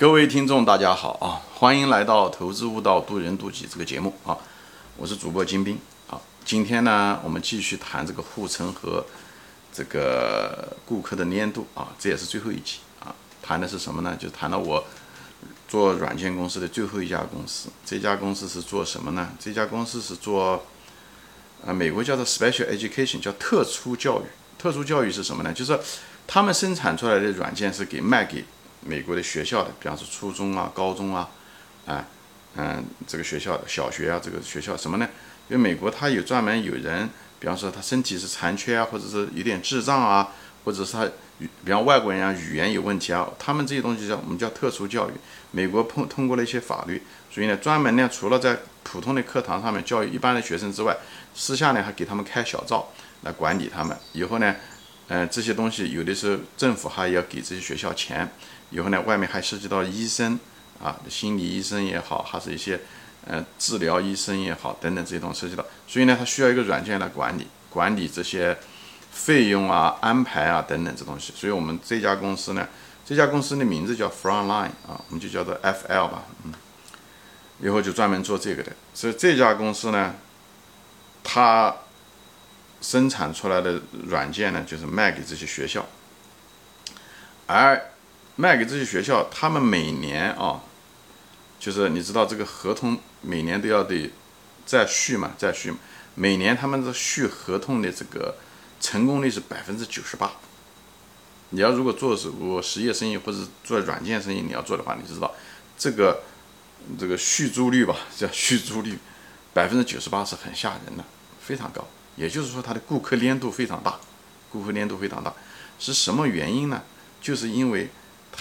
各位听众，大家好啊！欢迎来到《投资悟道，渡人渡己》这个节目啊！我是主播金兵啊。今天呢，我们继续谈这个护城河，这个顾客的粘度啊，这也是最后一集啊。谈的是什么呢？就谈到我做软件公司的最后一家公司。这家公司是做什么呢？这家公司是做啊，美国叫做 Special Education，叫特殊教育。特殊教育是什么呢？就是他们生产出来的软件是给卖给。美国的学校的，比方说初中啊、高中啊，啊，嗯，这个学校小学啊，这个学校什么呢？因为美国它有专门有人，比方说他身体是残缺啊，或者是有点智障啊，或者是他，比方外国人啊，语言有问题啊，他们这些东西叫我们叫特殊教育。美国通通过了一些法律，所以呢，专门呢，除了在普通的课堂上面教育一般的学生之外，私下呢还给他们开小灶来管理他们。以后呢，嗯，这些东西有的时候政府还要给这些学校钱。以后呢，外面还涉及到医生啊，心理医生也好，还是一些呃治疗医生也好，等等这些东西涉及到，所以呢，它需要一个软件来管理管理这些费用啊、安排啊等等这东西。所以我们这家公司呢，这家公司的名字叫 Frontline 啊，我们就叫做 FL 吧，嗯，以后就专门做这个的。所以这家公司呢，它生产出来的软件呢，就是卖给这些学校，而卖给这些学校，他们每年啊，就是你知道这个合同每年都要得再续嘛，再续，每年他们的续合同的这个成功率是百分之九十八。你要如果做是我实业生意或者做软件生意，你要做的话，你知道这个这个续租率吧，叫续租率，百分之九十八是很吓人的，非常高。也就是说，它的顾客粘度非常大，顾客粘度非常大，是什么原因呢？就是因为。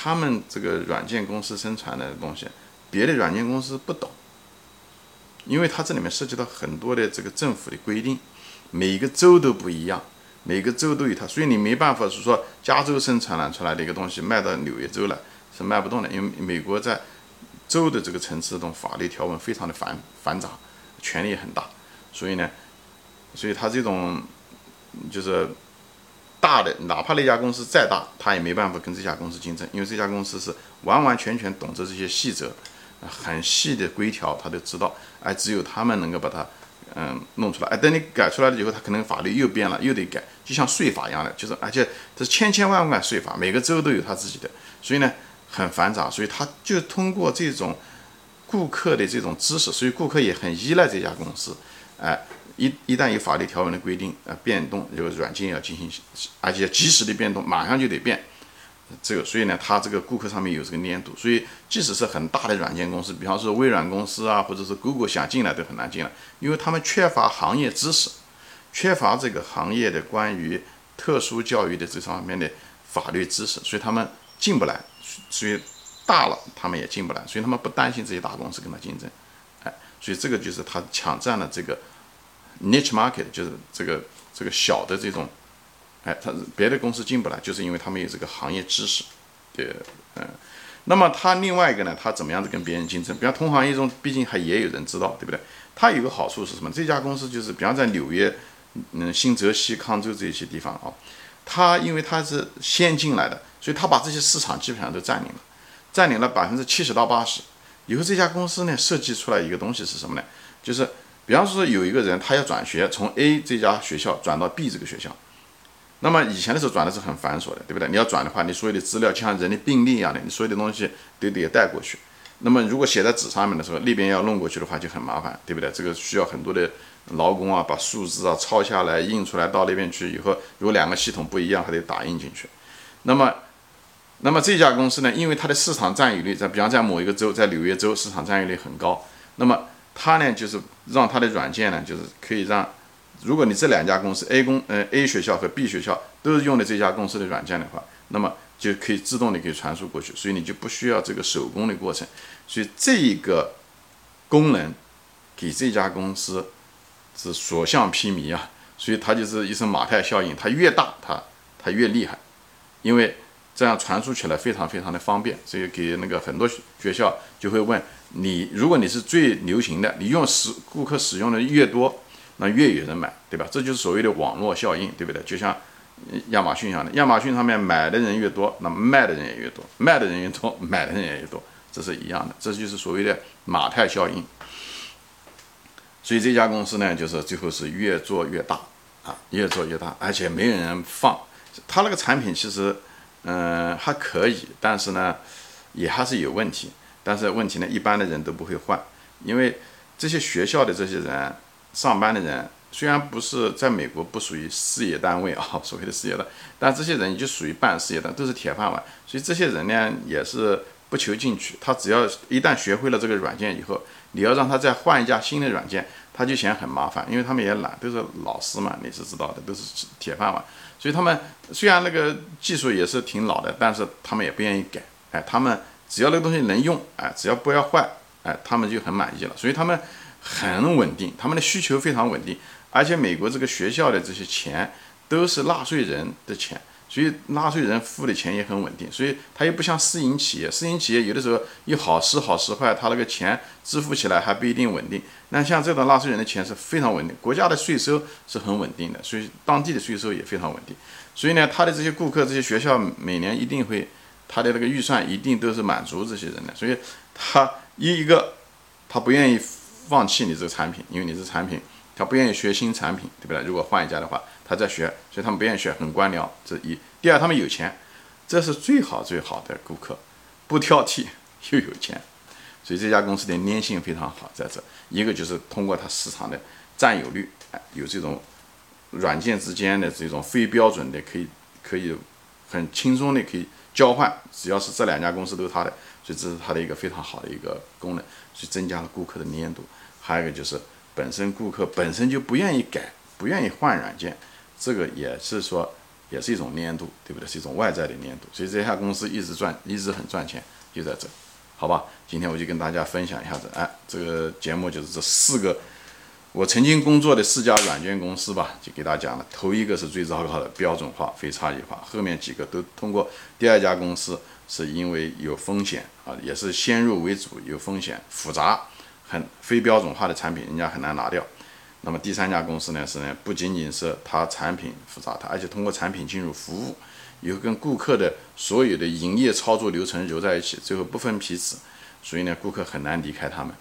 他们这个软件公司生产的东西，别的软件公司不懂，因为它这里面涉及到很多的这个政府的规定，每个州都不一样，每个州都有它，所以你没办法是说加州生产出来的一个东西卖到纽约州来是卖不动的，因为美国在州的这个层次中法律条文非常的繁繁杂，权力也很大，所以呢，所以它这种就是。大的，哪怕那家公司再大，他也没办法跟这家公司竞争，因为这家公司是完完全全懂得这些细则，很细的规条他都知道，哎，只有他们能够把它，嗯，弄出来。哎，等你改出来了以后，他可能法律又变了，又得改，就像税法一样的，就是而且这千千万万税法，每个州都有他自己的，所以呢很繁杂，所以他就通过这种顾客的这种知识，所以顾客也很依赖这家公司，哎。一一旦有法律条文的规定，呃，变动这个软件要进行，而且及时的变动，马上就得变，这个，所以呢，它这个顾客上面有这个粘度，所以即使是很大的软件公司，比方说微软公司啊，或者是 Google 想进来都很难进来，因为他们缺乏行业知识，缺乏这个行业的关于特殊教育的这方面的法律知识，所以他们进不来，所以大了他们也进不来，所以他们不担心这些大公司跟他竞争，哎，所以这个就是他抢占了这个。Niche market 就是这个这个小的这种，哎，他别的公司进不来，就是因为他们有这个行业知识，对，嗯，那么他另外一个呢，他怎么样子跟别人竞争？比方同行业中，毕竟还也有人知道，对不对？他有个好处是什么？这家公司就是，比方在纽约、嗯新泽西、康州这些地方啊，他因为他是先进来的，所以他把这些市场基本上都占领了，占领了百分之七十到八十。以后这家公司呢，设计出来一个东西是什么呢？就是。比方说，有一个人他要转学，从 A 这家学校转到 B 这个学校，那么以前的时候转的是很繁琐的，对不对？你要转的话，你所有的资料就像人的病历一样的，你所有的东西都得带过去。那么如果写在纸上面的时候，那边要弄过去的话就很麻烦，对不对？这个需要很多的劳工啊，把数字啊抄下来印出来到那边去以后，如果两个系统不一样，还得打印进去。那么，那么这家公司呢，因为它的市场占有率在，比方在某一个州，在纽约州市场占有率很高，那么。它呢，就是让它的软件呢，就是可以让，如果你这两家公司 A 公呃 A 学校和 B 学校都是用的这家公司的软件的话，那么就可以自动的可以传输过去，所以你就不需要这个手工的过程。所以这一个功能给这家公司是所向披靡啊，所以它就是一声马太效应，它越大它它越厉害，因为。这样传输起来非常非常的方便，所以给那个很多学校就会问你，如果你是最流行的，你用使顾客使用的越多，那越有人买，对吧？这就是所谓的网络效应，对不对？就像亚马逊一样的，亚马逊上面买的人越多，那卖的人也越多，卖的人越多，买的人也越多，这是一样的，这就是所谓的马太效应。所以这家公司呢，就是最后是越做越大啊，越做越大，而且没有人放。它那个产品其实，嗯，还可以，但是呢，也还是有问题。但是问题呢，一般的人都不会换，因为这些学校的这些人，上班的人，虽然不是在美国不属于事业单位啊，所谓的事业单，但这些人就属于半事业单，都是铁饭碗。所以这些人呢，也是不求进取。他只要一旦学会了这个软件以后，你要让他再换一家新的软件，他就嫌很麻烦，因为他们也懒，都是老师嘛，你是知道的，都是铁饭碗。所以他们虽然那个技术也是挺老的，但是他们也不愿意改。哎，他们只要那个东西能用，哎，只要不要坏，哎，他们就很满意了。所以他们很稳定，他们的需求非常稳定。而且美国这个学校的这些钱都是纳税人的钱。所以纳税人付的钱也很稳定，所以它又不像私营企业，私营企业有的时候一好时好时坏，它那个钱支付起来还不一定稳定。那像这种纳税人的钱是非常稳定，国家的税收是很稳定的，所以当地的税收也非常稳定。所以呢，他的这些顾客、这些学校每年一定会，他的那个预算一定都是满足这些人的。所以他一一个，他不愿意放弃你这个产品，因为你这产品。他不愿意学新产品，对不对？如果换一家的话，他在学，所以他们不愿意学，很官僚。这一，第二，他们有钱，这是最好最好的顾客，不挑剔又有钱，所以这家公司的粘性非常好。在这一个就是通过它市场的占有率，哎，有这种软件之间的这种非标准的，可以可以很轻松的可以交换，只要是这两家公司都是他的，所以这是它的一个非常好的一个功能，所以增加了顾客的粘度。还有一个就是。本身顾客本身就不愿意改，不愿意换软件，这个也是说，也是一种粘度，对不对？是一种外在的粘度。所以这家公司一直赚，一直很赚钱，就在这，好吧？今天我就跟大家分享一下子，哎，这个节目就是这四个我曾经工作的四家软件公司吧，就给大家讲了。头一个是最糟糕的标准化、非差异化，后面几个都通过。第二家公司是因为有风险啊，也是先入为主，有风险，复杂。很非标准化的产品，人家很难拿掉。那么第三家公司呢？是呢，不仅仅是它产品复杂，它而且通过产品进入服务，以后跟顾客的所有的营业操作流程揉在一起，最后不分彼此，所以呢，顾客很难离开他们。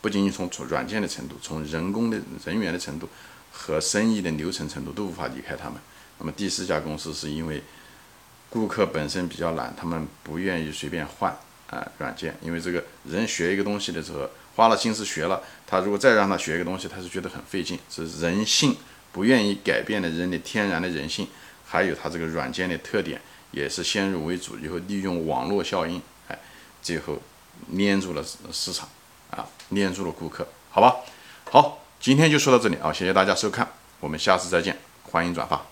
不仅仅从从软件的程度，从人工的人员的程度和生意的流程程度都无法离开他们。那么第四家公司是因为顾客本身比较懒，他们不愿意随便换。啊，软件，因为这个人学一个东西的时候，花了心思学了，他如果再让他学一个东西，他是觉得很费劲，是人性不愿意改变的人的天然的人性，还有他这个软件的特点，也是先入为主，以后利用网络效应，哎，最后粘住了市场，啊，黏住了顾客，好吧，好，今天就说到这里啊，谢谢大家收看，我们下次再见，欢迎转发。